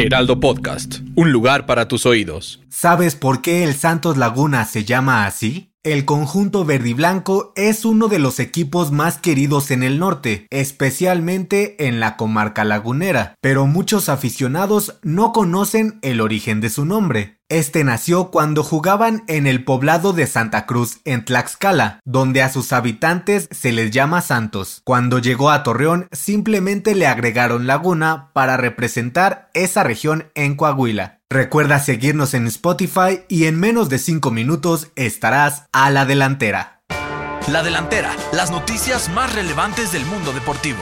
Heraldo Podcast, un lugar para tus oídos. ¿Sabes por qué el Santos Laguna se llama así? El conjunto verdiblanco es uno de los equipos más queridos en el norte, especialmente en la comarca lagunera, pero muchos aficionados no conocen el origen de su nombre. Este nació cuando jugaban en el poblado de Santa Cruz, en Tlaxcala, donde a sus habitantes se les llama Santos. Cuando llegó a Torreón, simplemente le agregaron Laguna para representar esa región en Coahuila. Recuerda seguirnos en Spotify y en menos de 5 minutos estarás a la delantera. La delantera, las noticias más relevantes del mundo deportivo.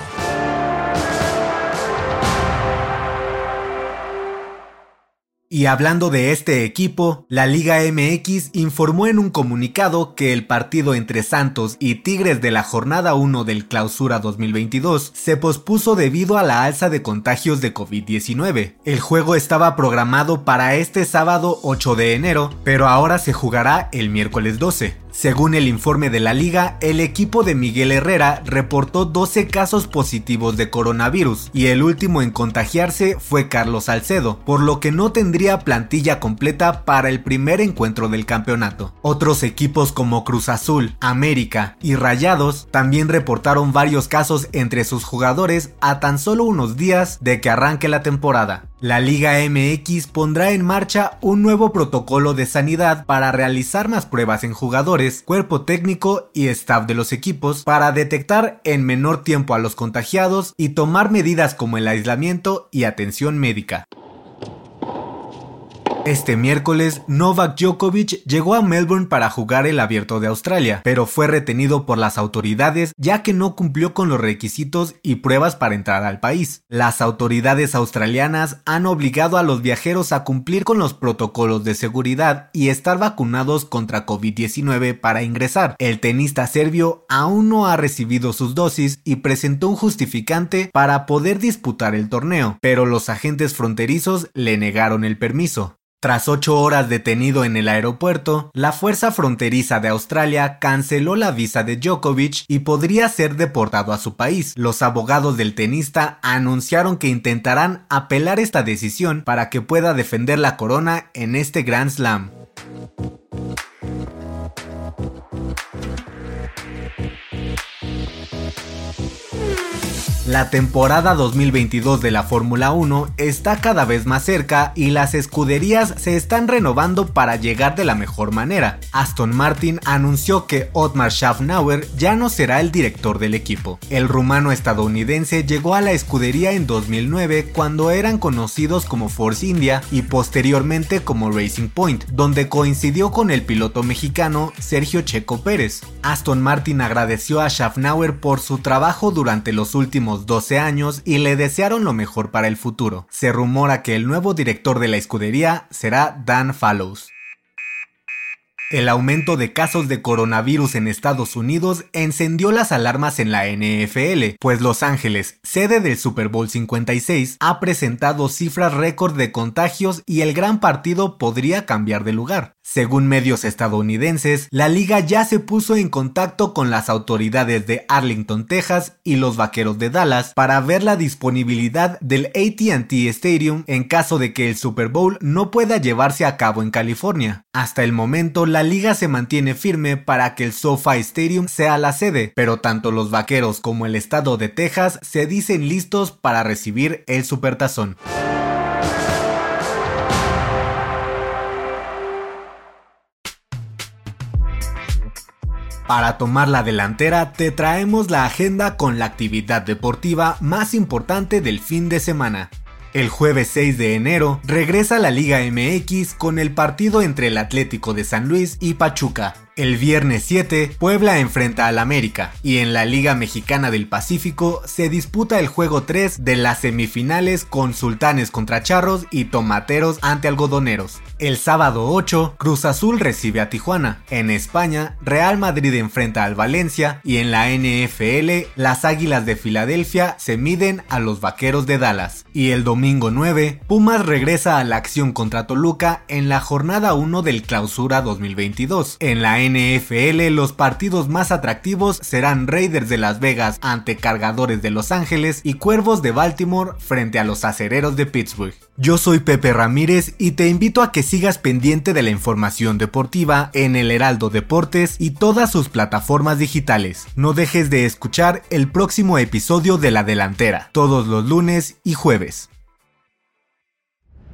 Y hablando de este equipo, la Liga MX informó en un comunicado que el partido entre Santos y Tigres de la jornada 1 del Clausura 2022 se pospuso debido a la alza de contagios de COVID-19. El juego estaba programado para este sábado 8 de enero, pero ahora se jugará el miércoles 12. Según el informe de la liga, el equipo de Miguel Herrera reportó 12 casos positivos de coronavirus y el último en contagiarse fue Carlos Salcedo, por lo que no tendría plantilla completa para el primer encuentro del campeonato. Otros equipos como Cruz Azul, América y Rayados también reportaron varios casos entre sus jugadores a tan solo unos días de que arranque la temporada. La Liga MX pondrá en marcha un nuevo protocolo de sanidad para realizar más pruebas en jugadores, cuerpo técnico y staff de los equipos para detectar en menor tiempo a los contagiados y tomar medidas como el aislamiento y atención médica. Este miércoles, Novak Djokovic llegó a Melbourne para jugar el Abierto de Australia, pero fue retenido por las autoridades ya que no cumplió con los requisitos y pruebas para entrar al país. Las autoridades australianas han obligado a los viajeros a cumplir con los protocolos de seguridad y estar vacunados contra COVID-19 para ingresar. El tenista serbio aún no ha recibido sus dosis y presentó un justificante para poder disputar el torneo, pero los agentes fronterizos le negaron el permiso. Tras ocho horas detenido en el aeropuerto, la Fuerza Fronteriza de Australia canceló la visa de Djokovic y podría ser deportado a su país. Los abogados del tenista anunciaron que intentarán apelar esta decisión para que pueda defender la corona en este Grand Slam. La temporada 2022 de la Fórmula 1 está cada vez más cerca y las escuderías se están renovando para llegar de la mejor manera. Aston Martin anunció que Otmar Schaffnauer ya no será el director del equipo. El rumano estadounidense llegó a la escudería en 2009 cuando eran conocidos como Force India y posteriormente como Racing Point, donde coincidió con el piloto mexicano Sergio Checo Pérez. Aston Martin agradeció a Schaffnauer por su trabajo durante los últimos 12 años y le desearon lo mejor para el futuro. Se rumora que el nuevo director de la escudería será Dan Fallows. El aumento de casos de coronavirus en Estados Unidos encendió las alarmas en la NFL, pues Los Ángeles, sede del Super Bowl 56, ha presentado cifras récord de contagios y el gran partido podría cambiar de lugar. Según medios estadounidenses, la liga ya se puso en contacto con las autoridades de Arlington, Texas y los Vaqueros de Dallas para ver la disponibilidad del ATT Stadium en caso de que el Super Bowl no pueda llevarse a cabo en California. Hasta el momento, la liga se mantiene firme para que el SoFi Stadium sea la sede, pero tanto los Vaqueros como el estado de Texas se dicen listos para recibir el Supertazón. Para tomar la delantera te traemos la agenda con la actividad deportiva más importante del fin de semana. El jueves 6 de enero regresa la Liga MX con el partido entre el Atlético de San Luis y Pachuca. El viernes 7, Puebla enfrenta al América y en la Liga Mexicana del Pacífico se disputa el juego 3 de las semifinales con Sultanes contra Charros y Tomateros ante Algodoneros. El sábado 8, Cruz Azul recibe a Tijuana. En España, Real Madrid enfrenta al Valencia y en la NFL, las Águilas de Filadelfia se miden a los Vaqueros de Dallas. Y el domingo 9, Pumas regresa a la acción contra Toluca en la jornada 1 del Clausura 2022. En la NFL, los partidos más atractivos serán Raiders de Las Vegas ante Cargadores de Los Ángeles y Cuervos de Baltimore frente a los Acereros de Pittsburgh. Yo soy Pepe Ramírez y te invito a que sigas pendiente de la información deportiva en el Heraldo Deportes y todas sus plataformas digitales. No dejes de escuchar el próximo episodio de La Delantera, todos los lunes y jueves.